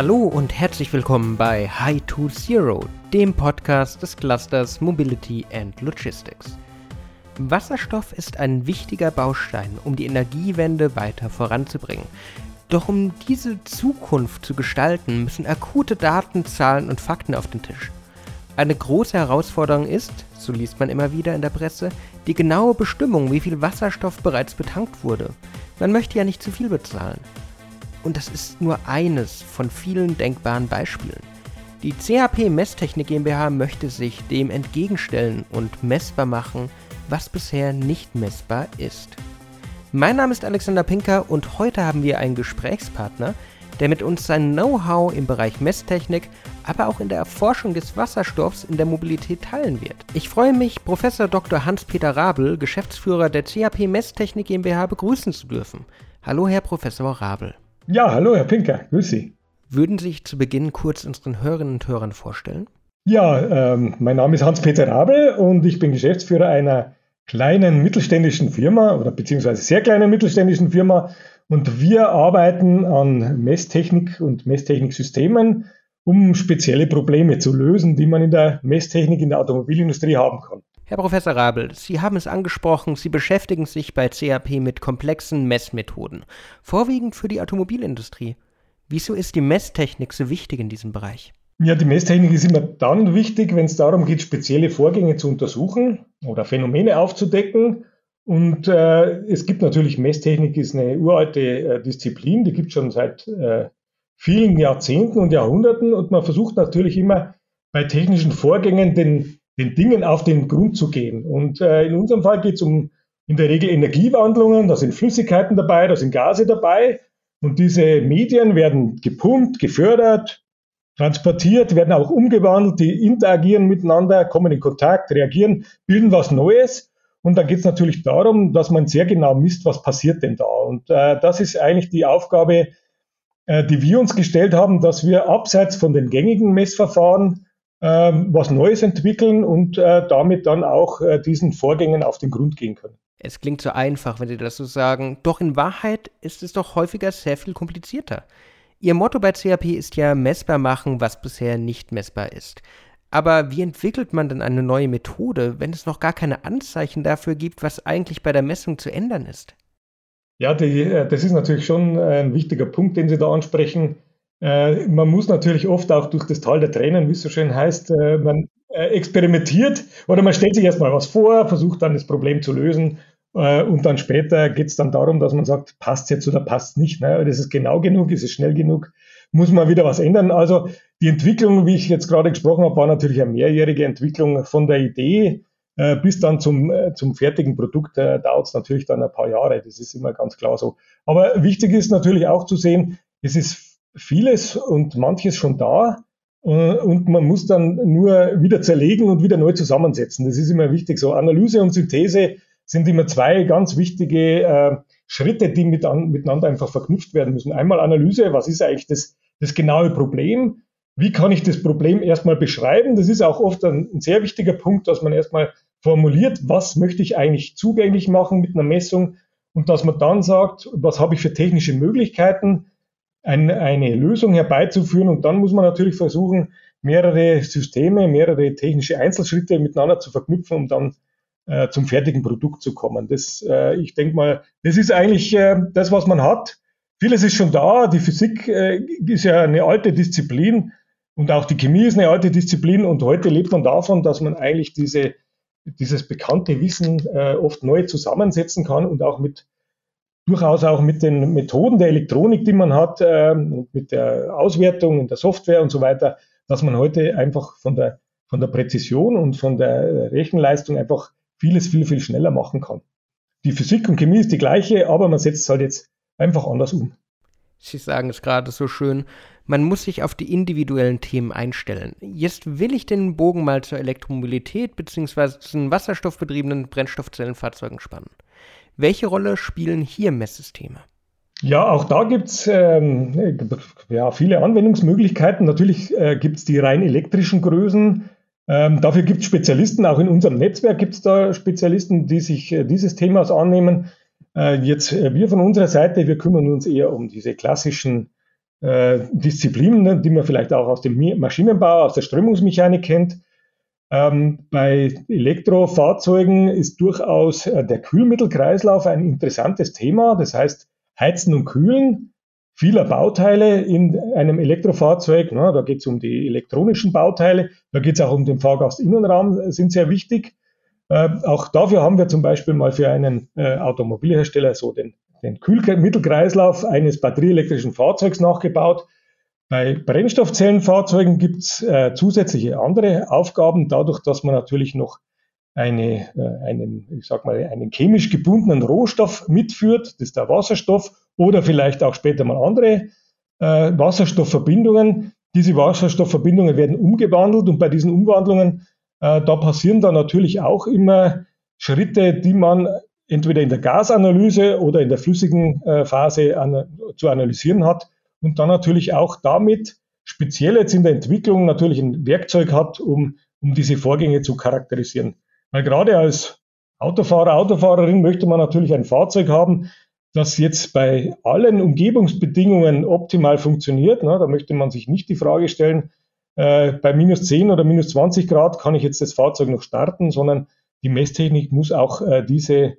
Hallo und herzlich willkommen bei High to Zero, dem Podcast des Clusters Mobility and Logistics. Wasserstoff ist ein wichtiger Baustein, um die Energiewende weiter voranzubringen. Doch um diese Zukunft zu gestalten, müssen akute Daten, Zahlen und Fakten auf den Tisch. Eine große Herausforderung ist, so liest man immer wieder in der Presse, die genaue Bestimmung, wie viel Wasserstoff bereits betankt wurde. Man möchte ja nicht zu viel bezahlen. Und das ist nur eines von vielen denkbaren Beispielen. Die CHP Messtechnik GmbH möchte sich dem entgegenstellen und messbar machen, was bisher nicht messbar ist. Mein Name ist Alexander Pinker und heute haben wir einen Gesprächspartner, der mit uns sein Know-how im Bereich Messtechnik, aber auch in der Erforschung des Wasserstoffs in der Mobilität teilen wird. Ich freue mich, Professor Dr. Hans-Peter Rabel, Geschäftsführer der CAP Messtechnik GmbH, begrüßen zu dürfen. Hallo, Herr Professor Rabel. Ja, hallo, Herr Pinker, grüß Sie. Würden Sie sich zu Beginn kurz unseren Hörerinnen und Hörern vorstellen? Ja, ähm, mein Name ist Hans-Peter Rabel und ich bin Geschäftsführer einer kleinen mittelständischen Firma oder beziehungsweise sehr kleinen mittelständischen Firma und wir arbeiten an Messtechnik und Messtechniksystemen, um spezielle Probleme zu lösen, die man in der Messtechnik in der Automobilindustrie haben kann. Herr Professor Rabel, Sie haben es angesprochen, Sie beschäftigen sich bei CAP mit komplexen Messmethoden, vorwiegend für die Automobilindustrie. Wieso ist die Messtechnik so wichtig in diesem Bereich? Ja, die Messtechnik ist immer dann wichtig, wenn es darum geht, spezielle Vorgänge zu untersuchen oder Phänomene aufzudecken. Und äh, es gibt natürlich, Messtechnik ist eine uralte äh, Disziplin, die gibt es schon seit äh, vielen Jahrzehnten und Jahrhunderten. Und man versucht natürlich immer bei technischen Vorgängen den, den Dingen auf den Grund zu gehen. Und äh, in unserem Fall geht es um in der Regel Energiewandlungen, da sind Flüssigkeiten dabei, da sind Gase dabei. Und diese Medien werden gepumpt, gefördert, transportiert, werden auch umgewandelt, die interagieren miteinander, kommen in Kontakt, reagieren, bilden was Neues. Und dann geht es natürlich darum, dass man sehr genau misst, was passiert denn da. Und äh, das ist eigentlich die Aufgabe, äh, die wir uns gestellt haben, dass wir abseits von den gängigen Messverfahren was Neues entwickeln und äh, damit dann auch äh, diesen Vorgängen auf den Grund gehen können. Es klingt so einfach, wenn Sie das so sagen. Doch in Wahrheit ist es doch häufiger sehr viel komplizierter. Ihr Motto bei CAP ist ja messbar machen, was bisher nicht messbar ist. Aber wie entwickelt man denn eine neue Methode, wenn es noch gar keine Anzeichen dafür gibt, was eigentlich bei der Messung zu ändern ist? Ja, die, äh, das ist natürlich schon ein wichtiger Punkt, den Sie da ansprechen. Äh, man muss natürlich oft auch durch das Tal der Tränen, wie es so schön heißt, äh, man experimentiert oder man stellt sich erstmal was vor, versucht dann das Problem zu lösen äh, und dann später geht es dann darum, dass man sagt, passt jetzt oder passt nicht. Ne? Das ist genau genug, ist es schnell genug, muss man wieder was ändern. Also die Entwicklung, wie ich jetzt gerade gesprochen habe, war natürlich eine mehrjährige Entwicklung von der Idee äh, bis dann zum, äh, zum fertigen Produkt äh, dauert es natürlich dann ein paar Jahre. Das ist immer ganz klar so. Aber wichtig ist natürlich auch zu sehen, es ist vieles und manches schon da. Äh, und man muss dann nur wieder zerlegen und wieder neu zusammensetzen. Das ist immer wichtig. So Analyse und Synthese sind immer zwei ganz wichtige äh, Schritte, die mit an, miteinander einfach verknüpft werden müssen. Einmal Analyse, was ist eigentlich das, das genaue Problem? Wie kann ich das Problem erstmal beschreiben? Das ist auch oft ein, ein sehr wichtiger Punkt, dass man erstmal formuliert, was möchte ich eigentlich zugänglich machen mit einer Messung und dass man dann sagt, was habe ich für technische Möglichkeiten, ein, eine Lösung herbeizuführen und dann muss man natürlich versuchen, mehrere Systeme, mehrere technische Einzelschritte miteinander zu verknüpfen, um dann äh, zum fertigen Produkt zu kommen. Das, äh, ich denke mal, das ist eigentlich äh, das, was man hat. Vieles ist schon da. Die Physik äh, ist ja eine alte Disziplin und auch die Chemie ist eine alte Disziplin und heute lebt man davon, dass man eigentlich diese, dieses bekannte Wissen äh, oft neu zusammensetzen kann und auch mit durchaus auch mit den Methoden der Elektronik, die man hat, äh, mit der Auswertung und der Software und so weiter, dass man heute einfach von der, von der Präzision und von der Rechenleistung einfach vieles viel, viel schneller machen kann. Die Physik und Chemie ist die gleiche, aber man setzt es halt jetzt einfach anders um. Sie sagen es gerade so schön, man muss sich auf die individuellen Themen einstellen. Jetzt will ich den Bogen mal zur Elektromobilität bzw. zu den wasserstoffbetriebenen Brennstoffzellenfahrzeugen spannen. Welche Rolle spielen hier Messsysteme? Ja, auch da gibt es ähm, ja, viele Anwendungsmöglichkeiten. Natürlich äh, gibt es die rein elektrischen Größen, ähm, dafür gibt es Spezialisten, auch in unserem Netzwerk gibt es da Spezialisten, die sich äh, dieses Themas annehmen. Äh, jetzt äh, wir von unserer Seite, wir kümmern uns eher um diese klassischen äh, Disziplinen, die man vielleicht auch aus dem Maschinenbau, aus der Strömungsmechanik kennt. Ähm, bei Elektrofahrzeugen ist durchaus äh, der Kühlmittelkreislauf ein interessantes Thema. Das heißt, Heizen und Kühlen vieler Bauteile in einem Elektrofahrzeug. Na, da geht es um die elektronischen Bauteile, da geht es auch um den Fahrgastinnenraum, sind sehr wichtig. Äh, auch dafür haben wir zum Beispiel mal für einen äh, Automobilhersteller so den, den Kühlmittelkreislauf eines batterieelektrischen Fahrzeugs nachgebaut. Bei Brennstoffzellenfahrzeugen gibt es äh, zusätzliche andere Aufgaben, dadurch, dass man natürlich noch eine, äh, einen, ich sag mal, einen chemisch gebundenen Rohstoff mitführt, das ist der Wasserstoff oder vielleicht auch später mal andere äh, Wasserstoffverbindungen. Diese Wasserstoffverbindungen werden umgewandelt und bei diesen Umwandlungen, äh, da passieren dann natürlich auch immer Schritte, die man entweder in der Gasanalyse oder in der flüssigen äh, Phase an, zu analysieren hat und dann natürlich auch damit speziell jetzt in der Entwicklung natürlich ein Werkzeug hat, um, um diese Vorgänge zu charakterisieren. Weil gerade als Autofahrer, Autofahrerin möchte man natürlich ein Fahrzeug haben, das jetzt bei allen Umgebungsbedingungen optimal funktioniert. Na, da möchte man sich nicht die Frage stellen, äh, bei minus 10 oder minus 20 Grad kann ich jetzt das Fahrzeug noch starten, sondern die Messtechnik muss auch äh, diese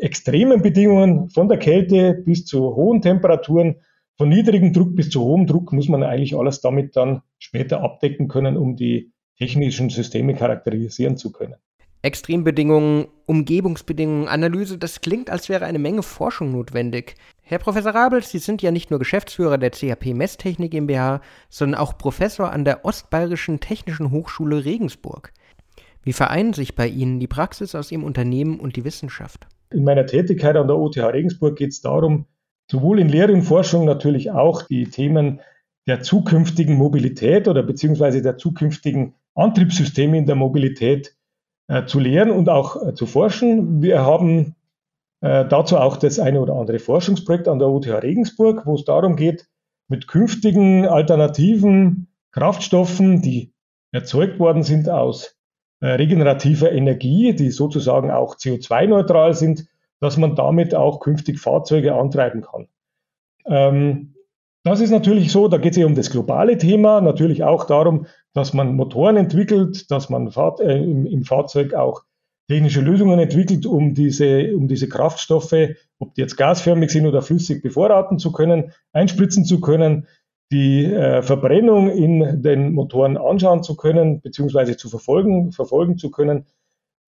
extremen Bedingungen von der Kälte bis zu hohen Temperaturen, von niedrigem Druck bis zu hohem Druck, muss man eigentlich alles damit dann später abdecken können, um die technischen Systeme charakterisieren zu können. Extrembedingungen, Umgebungsbedingungen, Analyse, das klingt, als wäre eine Menge Forschung notwendig. Herr Professor Rabel, Sie sind ja nicht nur Geschäftsführer der CHP Messtechnik GmbH, sondern auch Professor an der Ostbayerischen Technischen Hochschule Regensburg. Wie vereinen sich bei Ihnen die Praxis aus Ihrem Unternehmen und die Wissenschaft? In meiner Tätigkeit an der OTH Regensburg geht es darum, sowohl in Lehre und Forschung natürlich auch die Themen der zukünftigen Mobilität oder beziehungsweise der zukünftigen Antriebssysteme in der Mobilität äh, zu lehren und auch äh, zu forschen. Wir haben äh, dazu auch das eine oder andere Forschungsprojekt an der OTH Regensburg, wo es darum geht, mit künftigen alternativen Kraftstoffen, die erzeugt worden sind aus äh, regenerativer Energie, die sozusagen auch CO2-neutral sind, dass man damit auch künftig Fahrzeuge antreiben kann. Ähm, das ist natürlich so, da geht es ja um das globale Thema, natürlich auch darum, dass man Motoren entwickelt, dass man Fahr äh, im, im, Fahrzeug auch technische Lösungen entwickelt, um diese, um diese Kraftstoffe, ob die jetzt gasförmig sind oder flüssig, bevorraten zu können, einspritzen zu können, die äh, Verbrennung in den Motoren anschauen zu können, beziehungsweise zu verfolgen, verfolgen zu können.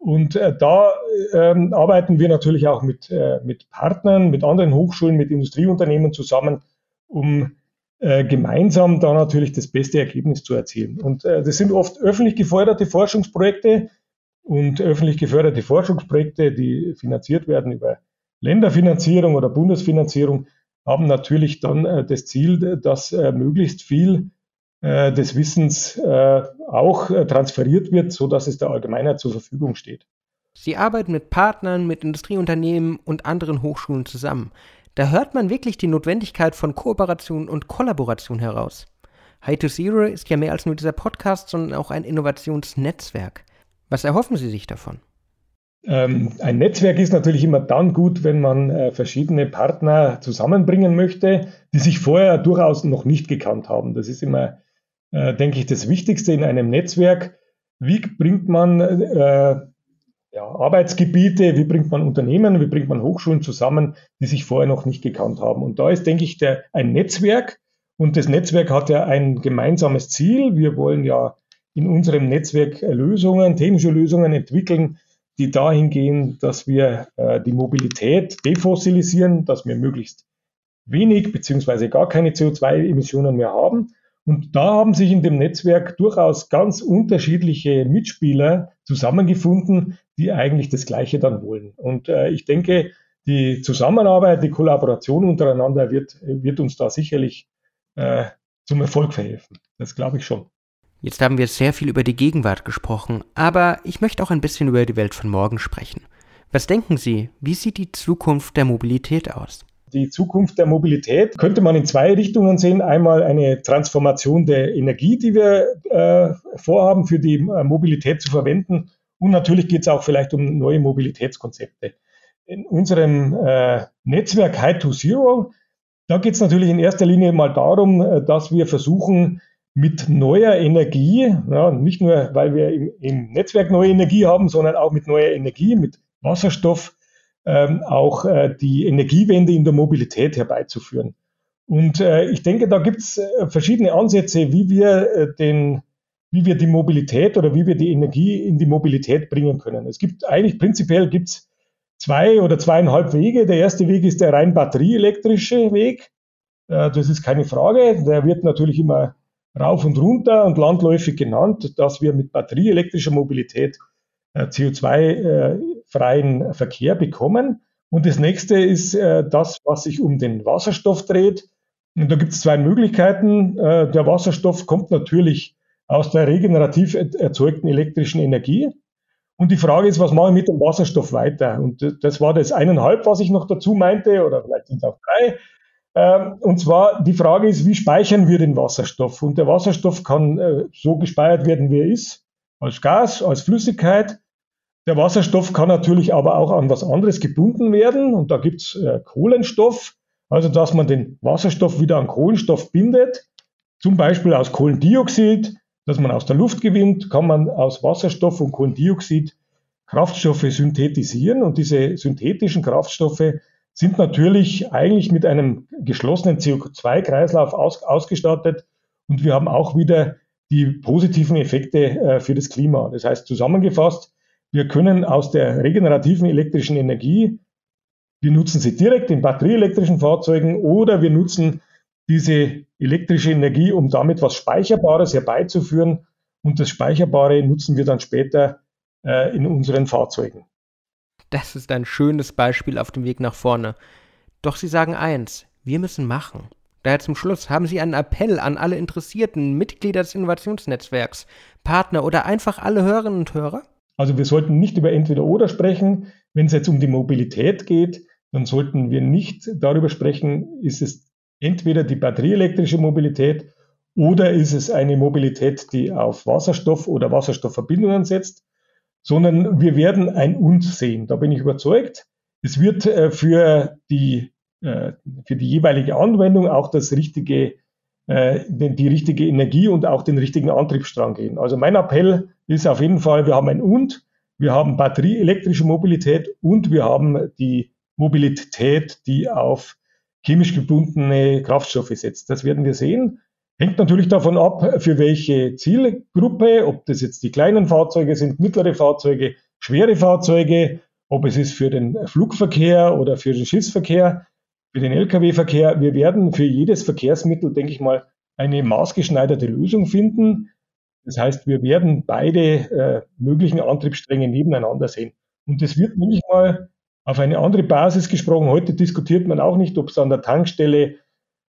Und äh, da ähm, arbeiten wir natürlich auch mit, äh, mit Partnern, mit anderen Hochschulen, mit Industrieunternehmen zusammen, um äh, gemeinsam da natürlich das beste Ergebnis zu erzielen. Und äh, das sind oft öffentlich geförderte Forschungsprojekte und öffentlich geförderte Forschungsprojekte, die finanziert werden über Länderfinanzierung oder Bundesfinanzierung, haben natürlich dann äh, das Ziel, dass äh, möglichst viel äh, des Wissens äh, auch transferiert wird, so dass es der Allgemeinheit zur Verfügung steht. Sie arbeiten mit Partnern, mit Industrieunternehmen und anderen Hochschulen zusammen. Da hört man wirklich die Notwendigkeit von Kooperation und Kollaboration heraus. High to Zero ist ja mehr als nur dieser Podcast, sondern auch ein Innovationsnetzwerk. Was erhoffen Sie sich davon? Ähm, ein Netzwerk ist natürlich immer dann gut, wenn man äh, verschiedene Partner zusammenbringen möchte, die sich vorher durchaus noch nicht gekannt haben. Das ist immer, äh, denke ich, das Wichtigste in einem Netzwerk. Wie bringt man äh, ja, Arbeitsgebiete, wie bringt man Unternehmen, wie bringt man Hochschulen zusammen, die sich vorher noch nicht gekannt haben. Und da ist, denke ich, der, ein Netzwerk und das Netzwerk hat ja ein gemeinsames Ziel. Wir wollen ja in unserem Netzwerk Lösungen, technische Lösungen entwickeln, die dahin gehen, dass wir äh, die Mobilität defossilisieren, dass wir möglichst wenig beziehungsweise gar keine CO2-Emissionen mehr haben und da haben sich in dem Netzwerk durchaus ganz unterschiedliche Mitspieler zusammengefunden, die eigentlich das Gleiche dann wollen. Und äh, ich denke, die Zusammenarbeit, die Kollaboration untereinander wird, wird uns da sicherlich äh, zum Erfolg verhelfen. Das glaube ich schon. Jetzt haben wir sehr viel über die Gegenwart gesprochen, aber ich möchte auch ein bisschen über die Welt von morgen sprechen. Was denken Sie, wie sieht die Zukunft der Mobilität aus? Die Zukunft der Mobilität könnte man in zwei Richtungen sehen. Einmal eine Transformation der Energie, die wir äh, vorhaben, für die äh, Mobilität zu verwenden. Und natürlich geht es auch vielleicht um neue Mobilitätskonzepte. In unserem äh, Netzwerk High to Zero Da geht es natürlich in erster Linie mal darum, äh, dass wir versuchen, mit neuer Energie, ja, nicht nur, weil wir im, im, Netzwerk neue Energie haben, sondern auch mit neuer Energie, mit Wasserstoff, ähm, auch äh, die Energiewende in der Mobilität herbeizuführen. Und äh, ich denke, da gibt es äh, verschiedene Ansätze, wie wir den wie wir die Mobilität oder wie wir die Energie in die Mobilität bringen können. Es gibt eigentlich prinzipiell gibt's zwei oder zweieinhalb Wege. Der erste Weg ist der rein batterieelektrische Weg. Das ist keine Frage. Der wird natürlich immer rauf und runter und landläufig genannt, dass wir mit batterieelektrischer Mobilität CO2 freien Verkehr bekommen. Und das nächste ist äh, das, was sich um den Wasserstoff dreht. Und da gibt es zwei Möglichkeiten. Äh, der Wasserstoff kommt natürlich aus der regenerativ erzeugten elektrischen Energie. Und die Frage ist, was mache ich mit dem Wasserstoff weiter? Und das war das eineinhalb, was ich noch dazu meinte, oder vielleicht sind es auch drei. Ähm, und zwar die Frage ist, wie speichern wir den Wasserstoff? Und der Wasserstoff kann äh, so gespeichert werden, wie er ist, als Gas, als Flüssigkeit. Der Wasserstoff kann natürlich aber auch an was anderes gebunden werden. Und da gibt's äh, Kohlenstoff, also dass man den Wasserstoff wieder an Kohlenstoff bindet, zum Beispiel aus Kohlendioxid, das man aus der Luft gewinnt, kann man aus Wasserstoff und Kohlendioxid Kraftstoffe synthetisieren. Und diese synthetischen Kraftstoffe sind natürlich eigentlich mit einem geschlossenen CO2-Kreislauf aus, ausgestattet und wir haben auch wieder die positiven Effekte äh, für das Klima. Das heißt zusammengefasst, wir können aus der regenerativen elektrischen Energie, wir nutzen sie direkt in batterieelektrischen Fahrzeugen oder wir nutzen diese elektrische Energie, um damit was Speicherbares herbeizuführen und das Speicherbare nutzen wir dann später äh, in unseren Fahrzeugen. Das ist ein schönes Beispiel auf dem Weg nach vorne. Doch Sie sagen eins, wir müssen machen. Daher zum Schluss haben Sie einen Appell an alle Interessierten, Mitglieder des Innovationsnetzwerks, Partner oder einfach alle Hörerinnen und Hörer? Also wir sollten nicht über entweder oder sprechen. Wenn es jetzt um die Mobilität geht, dann sollten wir nicht darüber sprechen, ist es entweder die batterieelektrische Mobilität oder ist es eine Mobilität, die auf Wasserstoff oder Wasserstoffverbindungen setzt sondern wir werden ein Uns sehen. Da bin ich überzeugt. Es wird äh, für die, äh, für die jeweilige Anwendung auch das richtige, die richtige Energie und auch den richtigen Antriebsstrang gehen. Also mein Appell ist auf jeden Fall, wir haben ein Und, wir haben batterieelektrische Mobilität und wir haben die Mobilität, die auf chemisch gebundene Kraftstoffe setzt. Das werden wir sehen. Hängt natürlich davon ab, für welche Zielgruppe, ob das jetzt die kleinen Fahrzeuge sind, mittlere Fahrzeuge, schwere Fahrzeuge, ob es ist für den Flugverkehr oder für den Schiffsverkehr, für den Lkw-Verkehr. Wir werden für jedes Verkehrsmittel, denke ich mal, eine maßgeschneiderte Lösung finden. Das heißt, wir werden beide äh, möglichen Antriebsstränge nebeneinander sehen. Und das wird nämlich mal auf eine andere Basis gesprochen. Heute diskutiert man auch nicht, ob es an der Tankstelle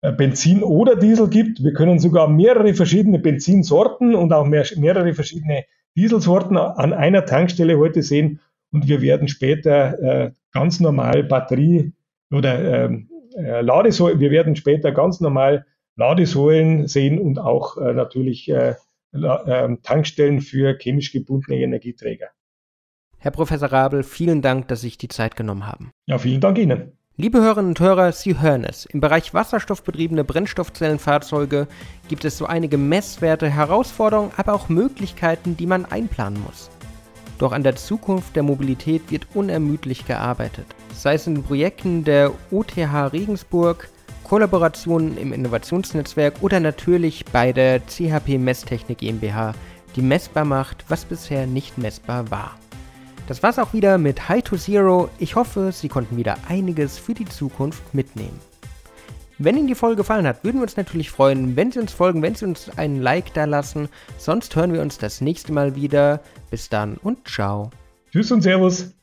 äh, Benzin oder Diesel gibt. Wir können sogar mehrere verschiedene Benzinsorten und auch mehr, mehrere verschiedene Dieselsorten an einer Tankstelle heute sehen. Und wir werden später äh, ganz normal Batterie oder ähm, äh, Ladesäulen, wir werden später ganz normal Ladesäulen sehen und auch äh, natürlich äh, ähm, Tankstellen für chemisch gebundene Energieträger. Herr Professor Rabel, vielen Dank, dass Sie sich die Zeit genommen haben. Ja, vielen Dank Ihnen. Liebe Hörerinnen und Hörer, Sie hören es. Im Bereich wasserstoffbetriebene Brennstoffzellenfahrzeuge gibt es so einige Messwerte, Herausforderungen, aber auch Möglichkeiten, die man einplanen muss. Doch an der Zukunft der Mobilität wird unermüdlich gearbeitet. Sei es in Projekten der OTH Regensburg, Kollaborationen im Innovationsnetzwerk oder natürlich bei der CHP Messtechnik GmbH, die messbar macht, was bisher nicht messbar war. Das war's auch wieder mit High to Zero. Ich hoffe, Sie konnten wieder einiges für die Zukunft mitnehmen. Wenn Ihnen die Folge gefallen hat, würden wir uns natürlich freuen, wenn Sie uns folgen, wenn Sie uns einen Like da lassen. Sonst hören wir uns das nächste Mal wieder. Bis dann und ciao. Tschüss und Servus.